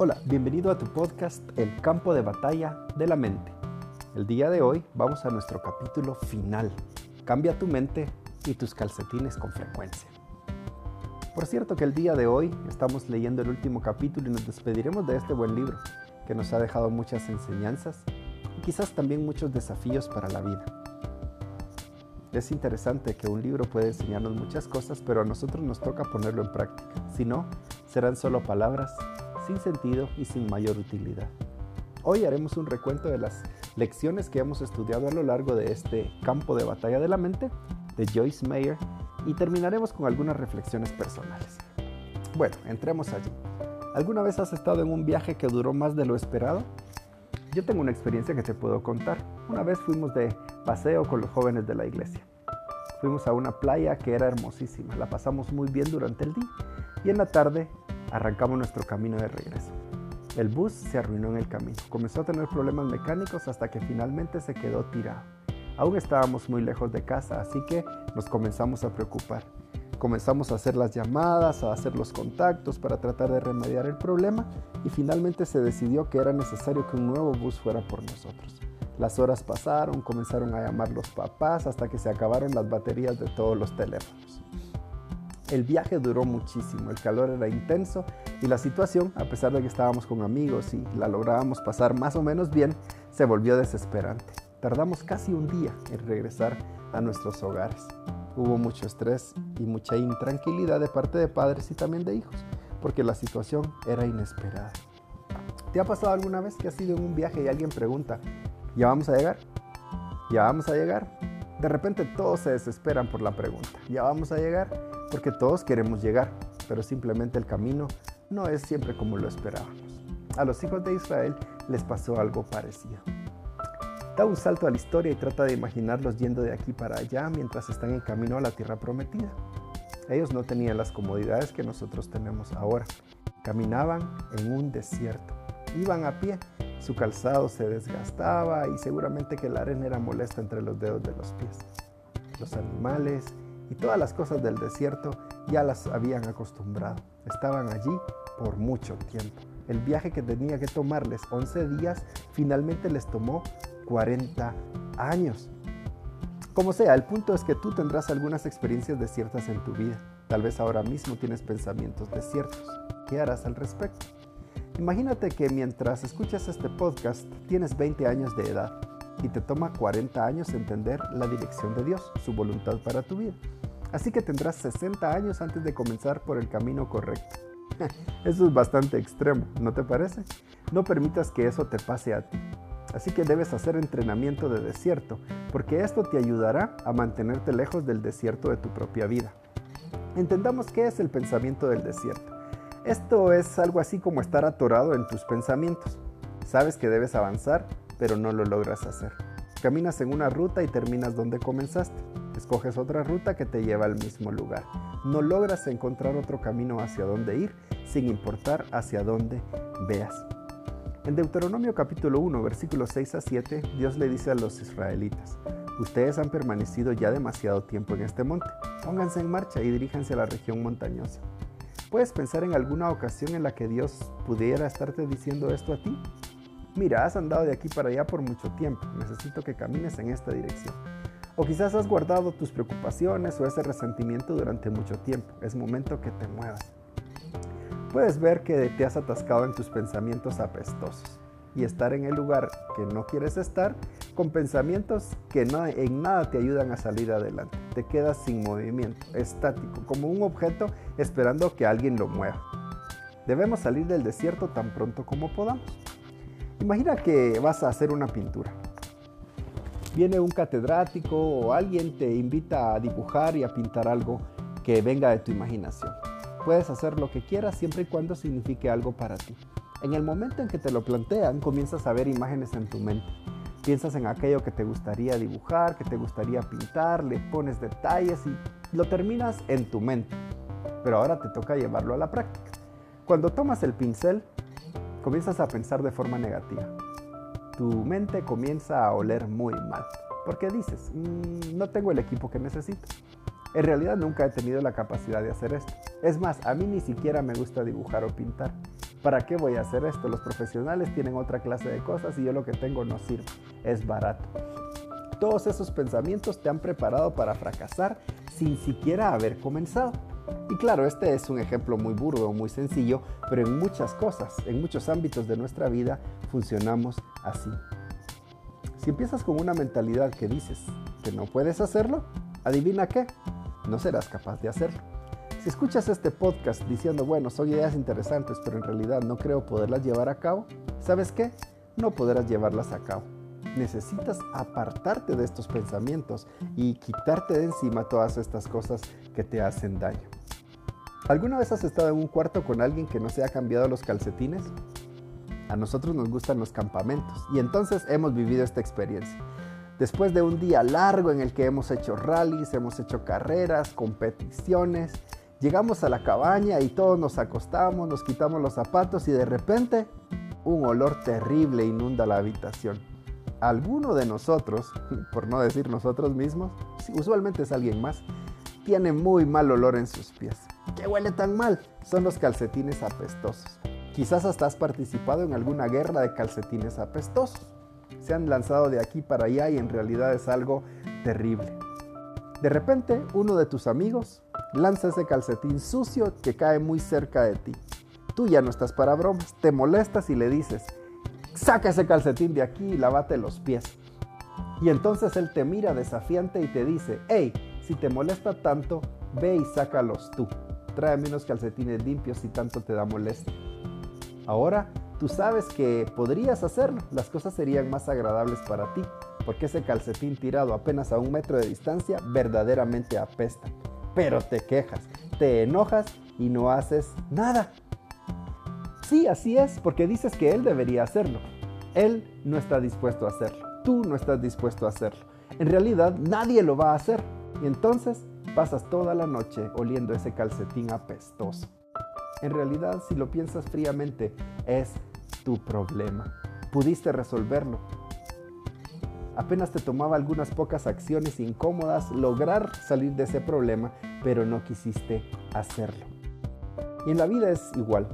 Hola, bienvenido a tu podcast El campo de batalla de la mente. El día de hoy vamos a nuestro capítulo final. Cambia tu mente y tus calcetines con frecuencia. Por cierto que el día de hoy estamos leyendo el último capítulo y nos despediremos de este buen libro que nos ha dejado muchas enseñanzas y quizás también muchos desafíos para la vida. Es interesante que un libro puede enseñarnos muchas cosas, pero a nosotros nos toca ponerlo en práctica. Si no, serán solo palabras sin sentido y sin mayor utilidad. Hoy haremos un recuento de las lecciones que hemos estudiado a lo largo de este campo de batalla de la mente de Joyce Meyer y terminaremos con algunas reflexiones personales. Bueno, entremos allí. ¿Alguna vez has estado en un viaje que duró más de lo esperado? Yo tengo una experiencia que te puedo contar. Una vez fuimos de paseo con los jóvenes de la iglesia. Fuimos a una playa que era hermosísima, la pasamos muy bien durante el día y en la tarde arrancamos nuestro camino de regreso. El bus se arruinó en el camino, comenzó a tener problemas mecánicos hasta que finalmente se quedó tirado. Aún estábamos muy lejos de casa, así que nos comenzamos a preocupar. Comenzamos a hacer las llamadas, a hacer los contactos para tratar de remediar el problema y finalmente se decidió que era necesario que un nuevo bus fuera por nosotros. Las horas pasaron, comenzaron a llamar los papás hasta que se acabaron las baterías de todos los teléfonos. El viaje duró muchísimo, el calor era intenso y la situación, a pesar de que estábamos con amigos y la lográbamos pasar más o menos bien, se volvió desesperante. Tardamos casi un día en regresar a nuestros hogares. Hubo mucho estrés y mucha intranquilidad de parte de padres y también de hijos, porque la situación era inesperada. ¿Te ha pasado alguna vez que has ido en un viaje y alguien pregunta, ¿ya vamos a llegar? ¿Ya vamos a llegar? De repente todos se desesperan por la pregunta, ¿ya vamos a llegar? Porque todos queremos llegar, pero simplemente el camino no es siempre como lo esperábamos. A los hijos de Israel les pasó algo parecido. Da un salto a la historia y trata de imaginarlos yendo de aquí para allá mientras están en camino a la tierra prometida. Ellos no tenían las comodidades que nosotros tenemos ahora. Caminaban en un desierto. Iban a pie. Su calzado se desgastaba y seguramente que la arena era molesta entre los dedos de los pies. Los animales y todas las cosas del desierto ya las habían acostumbrado. Estaban allí por mucho tiempo. El viaje que tenía que tomarles 11 días finalmente les tomó 40 años. Como sea, el punto es que tú tendrás algunas experiencias desiertas en tu vida. Tal vez ahora mismo tienes pensamientos desiertos. ¿Qué harás al respecto? Imagínate que mientras escuchas este podcast tienes 20 años de edad y te toma 40 años entender la dirección de Dios, su voluntad para tu vida. Así que tendrás 60 años antes de comenzar por el camino correcto. Eso es bastante extremo, ¿no te parece? No permitas que eso te pase a ti. Así que debes hacer entrenamiento de desierto, porque esto te ayudará a mantenerte lejos del desierto de tu propia vida. Entendamos qué es el pensamiento del desierto. Esto es algo así como estar atorado en tus pensamientos. Sabes que debes avanzar, pero no lo logras hacer. Caminas en una ruta y terminas donde comenzaste. Escoges otra ruta que te lleva al mismo lugar. No logras encontrar otro camino hacia dónde ir, sin importar hacia dónde veas. En Deuteronomio capítulo 1, versículos 6 a 7, Dios le dice a los israelitas, ustedes han permanecido ya demasiado tiempo en este monte, pónganse en marcha y diríjanse a la región montañosa. ¿Puedes pensar en alguna ocasión en la que Dios pudiera estarte diciendo esto a ti? Mira, has andado de aquí para allá por mucho tiempo, necesito que camines en esta dirección. O quizás has guardado tus preocupaciones o ese resentimiento durante mucho tiempo. Es momento que te muevas. Puedes ver que te has atascado en tus pensamientos apestosos y estar en el lugar que no quieres estar con pensamientos que no, en nada te ayudan a salir adelante. Te quedas sin movimiento, estático, como un objeto esperando que alguien lo mueva. Debemos salir del desierto tan pronto como podamos. Imagina que vas a hacer una pintura viene un catedrático o alguien te invita a dibujar y a pintar algo que venga de tu imaginación. Puedes hacer lo que quieras siempre y cuando signifique algo para ti. En el momento en que te lo plantean, comienzas a ver imágenes en tu mente. Piensas en aquello que te gustaría dibujar, que te gustaría pintar, le pones detalles y lo terminas en tu mente. Pero ahora te toca llevarlo a la práctica. Cuando tomas el pincel, comienzas a pensar de forma negativa tu mente comienza a oler muy mal. Porque dices, mm, no tengo el equipo que necesito. En realidad nunca he tenido la capacidad de hacer esto. Es más, a mí ni siquiera me gusta dibujar o pintar. ¿Para qué voy a hacer esto? Los profesionales tienen otra clase de cosas y yo lo que tengo no sirve. Es barato. Todos esos pensamientos te han preparado para fracasar sin siquiera haber comenzado. Y claro, este es un ejemplo muy burdo, muy sencillo, pero en muchas cosas, en muchos ámbitos de nuestra vida funcionamos así. Si empiezas con una mentalidad que dices que no puedes hacerlo, adivina qué, no serás capaz de hacerlo. Si escuchas este podcast diciendo, bueno, son ideas interesantes, pero en realidad no creo poderlas llevar a cabo, ¿sabes qué? No podrás llevarlas a cabo. Necesitas apartarte de estos pensamientos y quitarte de encima todas estas cosas que te hacen daño. ¿Alguna vez has estado en un cuarto con alguien que no se ha cambiado los calcetines? A nosotros nos gustan los campamentos y entonces hemos vivido esta experiencia. Después de un día largo en el que hemos hecho rallies, hemos hecho carreras, competiciones, llegamos a la cabaña y todos nos acostamos, nos quitamos los zapatos y de repente un olor terrible inunda la habitación. Alguno de nosotros, por no decir nosotros mismos, usualmente es alguien más, tiene muy mal olor en sus pies. ¿Qué huele tan mal? Son los calcetines apestosos. Quizás hasta has participado en alguna guerra de calcetines apestosos se han lanzado de aquí para allá y en realidad es algo terrible. De repente, uno de tus amigos lanza ese calcetín sucio que cae muy cerca de ti. Tú ya no estás para bromas, te molestas y le dices, saca ese calcetín de aquí y lávate los pies. Y entonces él te mira desafiante y te dice, hey, si te molesta tanto, ve y sácalos tú. Tráeme unos calcetines limpios si tanto te da molestia. Ahora Tú sabes que podrías hacerlo, las cosas serían más agradables para ti, porque ese calcetín tirado apenas a un metro de distancia verdaderamente apesta. Pero te quejas, te enojas y no haces nada. Sí, así es, porque dices que él debería hacerlo. Él no está dispuesto a hacerlo. Tú no estás dispuesto a hacerlo. En realidad nadie lo va a hacer. Y entonces pasas toda la noche oliendo ese calcetín apestoso. En realidad, si lo piensas fríamente, es tu problema. Pudiste resolverlo. Apenas te tomaba algunas pocas acciones incómodas lograr salir de ese problema, pero no quisiste hacerlo. Y en la vida es igual.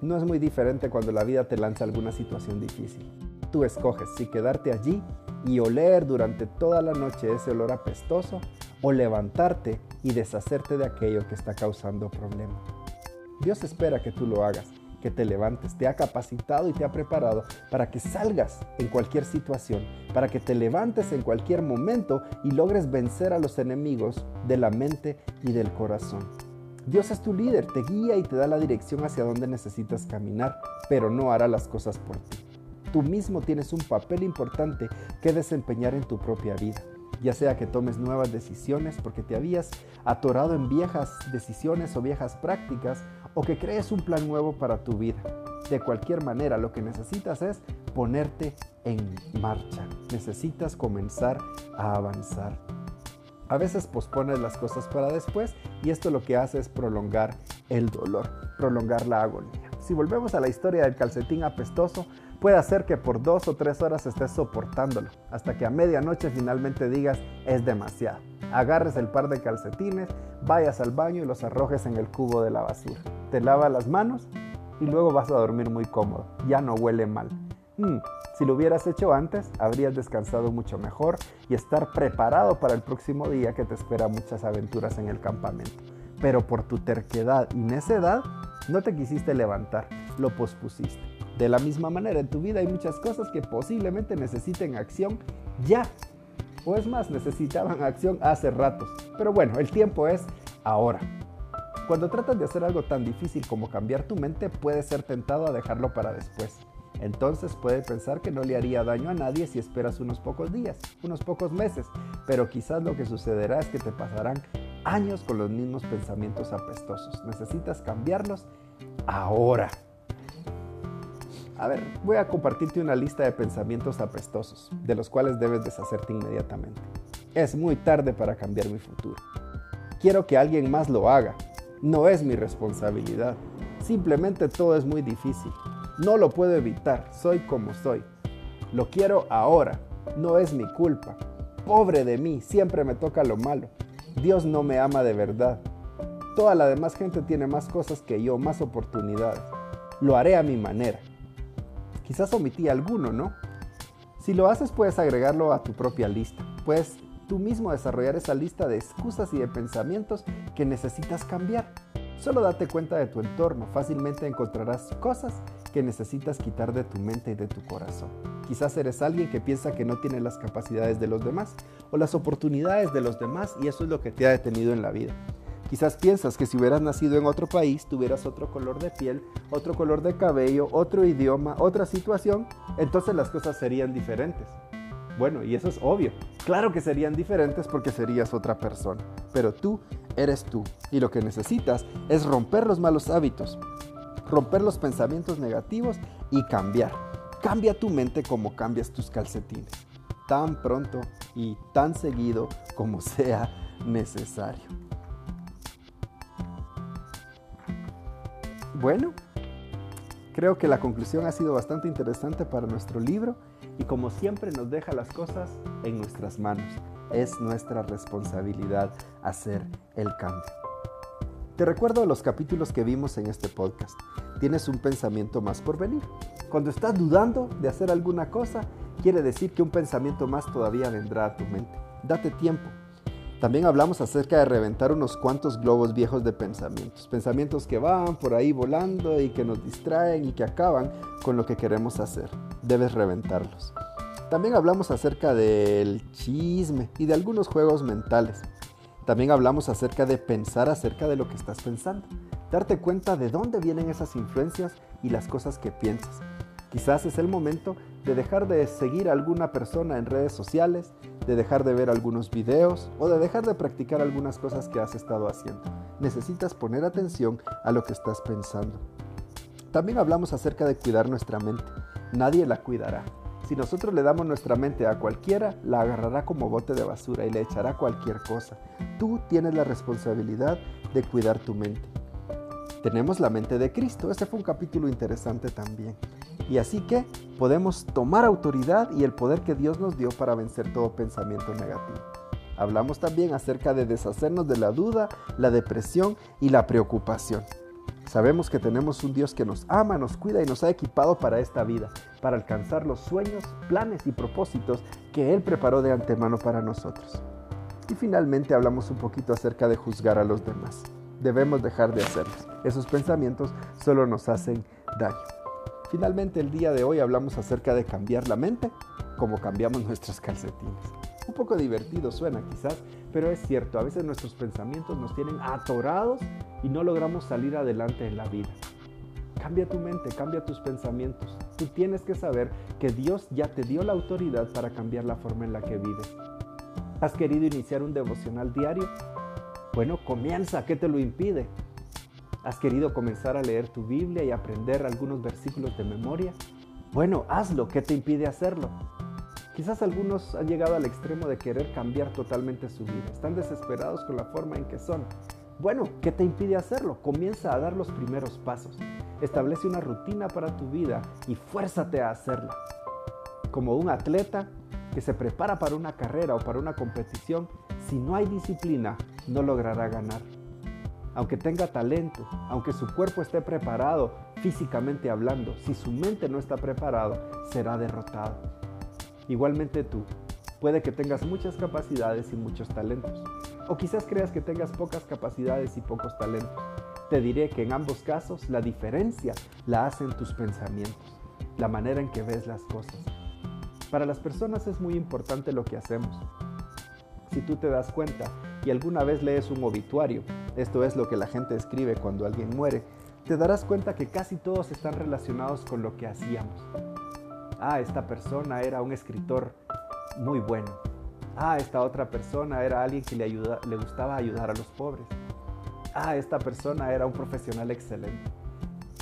No es muy diferente cuando la vida te lanza alguna situación difícil. Tú escoges si quedarte allí y oler durante toda la noche ese olor apestoso o levantarte y deshacerte de aquello que está causando problema. Dios espera que tú lo hagas, que te levantes, te ha capacitado y te ha preparado para que salgas en cualquier situación, para que te levantes en cualquier momento y logres vencer a los enemigos de la mente y del corazón. Dios es tu líder, te guía y te da la dirección hacia donde necesitas caminar, pero no hará las cosas por ti. Tú mismo tienes un papel importante que desempeñar en tu propia vida ya sea que tomes nuevas decisiones porque te habías atorado en viejas decisiones o viejas prácticas, o que crees un plan nuevo para tu vida. De cualquier manera, lo que necesitas es ponerte en marcha. Necesitas comenzar a avanzar. A veces pospones las cosas para después y esto lo que hace es prolongar el dolor, prolongar la agonía. Si volvemos a la historia del calcetín apestoso, Puede hacer que por dos o tres horas estés soportándolo, hasta que a medianoche finalmente digas es demasiado. Agarres el par de calcetines, vayas al baño y los arrojes en el cubo de la basura. Te lavas las manos y luego vas a dormir muy cómodo. Ya no huele mal. Mm, si lo hubieras hecho antes, habrías descansado mucho mejor y estar preparado para el próximo día que te espera muchas aventuras en el campamento. Pero por tu terquedad y necedad, no te quisiste levantar, lo pospusiste. De la misma manera, en tu vida hay muchas cosas que posiblemente necesiten acción ya. O es más, necesitaban acción hace ratos. Pero bueno, el tiempo es ahora. Cuando tratas de hacer algo tan difícil como cambiar tu mente, puedes ser tentado a dejarlo para después. Entonces puedes pensar que no le haría daño a nadie si esperas unos pocos días, unos pocos meses, pero quizás lo que sucederá es que te pasarán años con los mismos pensamientos apestosos. Necesitas cambiarlos ahora. A ver, voy a compartirte una lista de pensamientos apestosos, de los cuales debes deshacerte inmediatamente. Es muy tarde para cambiar mi futuro. Quiero que alguien más lo haga. No es mi responsabilidad. Simplemente todo es muy difícil. No lo puedo evitar. Soy como soy. Lo quiero ahora. No es mi culpa. Pobre de mí, siempre me toca lo malo. Dios no me ama de verdad. Toda la demás gente tiene más cosas que yo, más oportunidades. lo haré a mi manera. Quizás omití alguno, ¿no? Si lo haces puedes agregarlo a tu propia lista. Puedes tú mismo desarrollar esa lista de excusas y de pensamientos que necesitas cambiar. Solo date cuenta de tu entorno, fácilmente encontrarás cosas que necesitas quitar de tu mente y de tu corazón. Quizás eres alguien que piensa que no tiene las capacidades de los demás o las oportunidades de los demás y eso es lo que te ha detenido en la vida. Quizás piensas que si hubieras nacido en otro país, tuvieras otro color de piel, otro color de cabello, otro idioma, otra situación, entonces las cosas serían diferentes. Bueno, y eso es obvio. Claro que serían diferentes porque serías otra persona. Pero tú eres tú. Y lo que necesitas es romper los malos hábitos, romper los pensamientos negativos y cambiar. Cambia tu mente como cambias tus calcetines. Tan pronto y tan seguido como sea necesario. Bueno, creo que la conclusión ha sido bastante interesante para nuestro libro y como siempre nos deja las cosas en nuestras manos. Es nuestra responsabilidad hacer el cambio. Te recuerdo los capítulos que vimos en este podcast. Tienes un pensamiento más por venir. Cuando estás dudando de hacer alguna cosa, quiere decir que un pensamiento más todavía vendrá a tu mente. Date tiempo, también hablamos acerca de reventar unos cuantos globos viejos de pensamientos, pensamientos que van por ahí volando y que nos distraen y que acaban con lo que queremos hacer. Debes reventarlos. También hablamos acerca del chisme y de algunos juegos mentales. También hablamos acerca de pensar acerca de lo que estás pensando, darte cuenta de dónde vienen esas influencias y las cosas que piensas. Quizás es el momento de dejar de seguir a alguna persona en redes sociales, de dejar de ver algunos videos o de dejar de practicar algunas cosas que has estado haciendo. Necesitas poner atención a lo que estás pensando. También hablamos acerca de cuidar nuestra mente. Nadie la cuidará. Si nosotros le damos nuestra mente a cualquiera, la agarrará como bote de basura y le echará cualquier cosa. Tú tienes la responsabilidad de cuidar tu mente. Tenemos la mente de Cristo. Ese fue un capítulo interesante también. Y así que podemos tomar autoridad y el poder que Dios nos dio para vencer todo pensamiento negativo. Hablamos también acerca de deshacernos de la duda, la depresión y la preocupación. Sabemos que tenemos un Dios que nos ama, nos cuida y nos ha equipado para esta vida, para alcanzar los sueños, planes y propósitos que Él preparó de antemano para nosotros. Y finalmente hablamos un poquito acerca de juzgar a los demás. Debemos dejar de hacerlos. Esos pensamientos solo nos hacen daño. Finalmente el día de hoy hablamos acerca de cambiar la mente como cambiamos nuestros calcetines. Un poco divertido suena quizás, pero es cierto, a veces nuestros pensamientos nos tienen atorados y no logramos salir adelante en la vida. Cambia tu mente, cambia tus pensamientos. Tú tienes que saber que Dios ya te dio la autoridad para cambiar la forma en la que vives. ¿Has querido iniciar un devocional diario? Bueno, comienza, ¿qué te lo impide? ¿Has querido comenzar a leer tu Biblia y aprender algunos versículos de memoria? Bueno, hazlo, ¿qué te impide hacerlo? Quizás algunos han llegado al extremo de querer cambiar totalmente su vida. Están desesperados con la forma en que son. Bueno, ¿qué te impide hacerlo? Comienza a dar los primeros pasos. Establece una rutina para tu vida y fuérzate a hacerla. Como un atleta que se prepara para una carrera o para una competición, si no hay disciplina, no logrará ganar aunque tenga talento, aunque su cuerpo esté preparado físicamente hablando, si su mente no está preparado, será derrotado. Igualmente tú, puede que tengas muchas capacidades y muchos talentos, o quizás creas que tengas pocas capacidades y pocos talentos. Te diré que en ambos casos la diferencia la hacen tus pensamientos, la manera en que ves las cosas. Para las personas es muy importante lo que hacemos. Si tú te das cuenta y alguna vez lees un obituario, esto es lo que la gente escribe cuando alguien muere, te darás cuenta que casi todos están relacionados con lo que hacíamos. Ah, esta persona era un escritor muy bueno. Ah, esta otra persona era alguien que le, gustaba ayudar a los pobres. Ah, esta persona era un profesional excelente.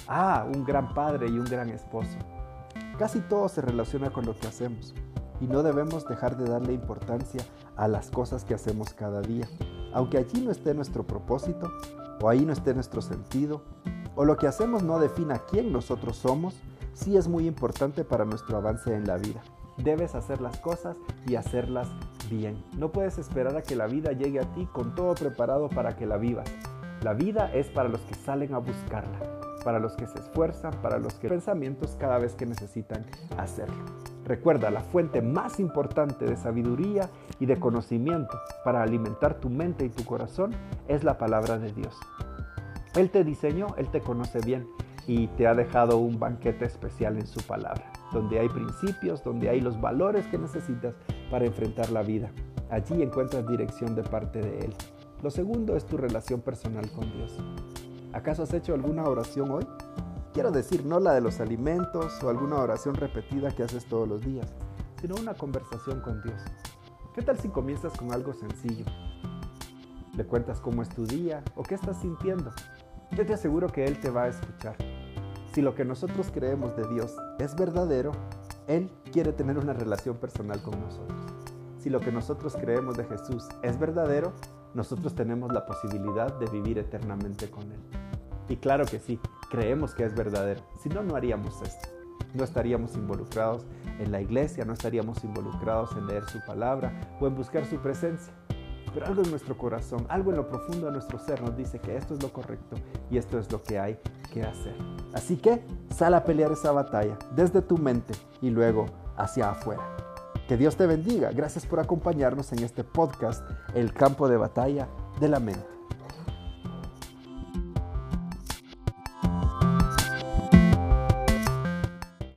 Ah, un gran padre y un gran esposo. Casi todo se relaciona con lo que hacemos y no debemos dejar de darle importancia a las cosas que hacemos cada día. Aunque allí no esté nuestro propósito, o ahí no esté nuestro sentido, o lo que hacemos no defina quién nosotros somos, sí es muy importante para nuestro avance en la vida. Debes hacer las cosas y hacerlas bien. No puedes esperar a que la vida llegue a ti con todo preparado para que la vivas. La vida es para los que salen a buscarla. para los que se esfuerzan, para los que pensamientos cada vez que necesitan hacerlo. Recuerda, la fuente más importante de sabiduría y de conocimiento para alimentar tu mente y tu corazón es la palabra de Dios. Él te diseñó, Él te conoce bien y te ha dejado un banquete especial en su palabra, donde hay principios, donde hay los valores que necesitas para enfrentar la vida. Allí encuentras dirección de parte de Él. Lo segundo es tu relación personal con Dios. ¿Acaso has hecho alguna oración hoy? Quiero decir, no la de los alimentos o alguna oración repetida que haces todos los días, sino una conversación con Dios. ¿Qué tal si comienzas con algo sencillo? Le cuentas cómo es tu día o qué estás sintiendo. Yo te aseguro que Él te va a escuchar. Si lo que nosotros creemos de Dios es verdadero, Él quiere tener una relación personal con nosotros. Si lo que nosotros creemos de Jesús es verdadero, nosotros tenemos la posibilidad de vivir eternamente con Él. Y claro que sí, creemos que es verdadero. Si no, no haríamos esto. No estaríamos involucrados en la iglesia, no estaríamos involucrados en leer su palabra o en buscar su presencia. Pero algo en nuestro corazón, algo en lo profundo de nuestro ser nos dice que esto es lo correcto y esto es lo que hay que hacer. Así que sal a pelear esa batalla desde tu mente y luego hacia afuera. Que Dios te bendiga. Gracias por acompañarnos en este podcast, El campo de batalla de la mente.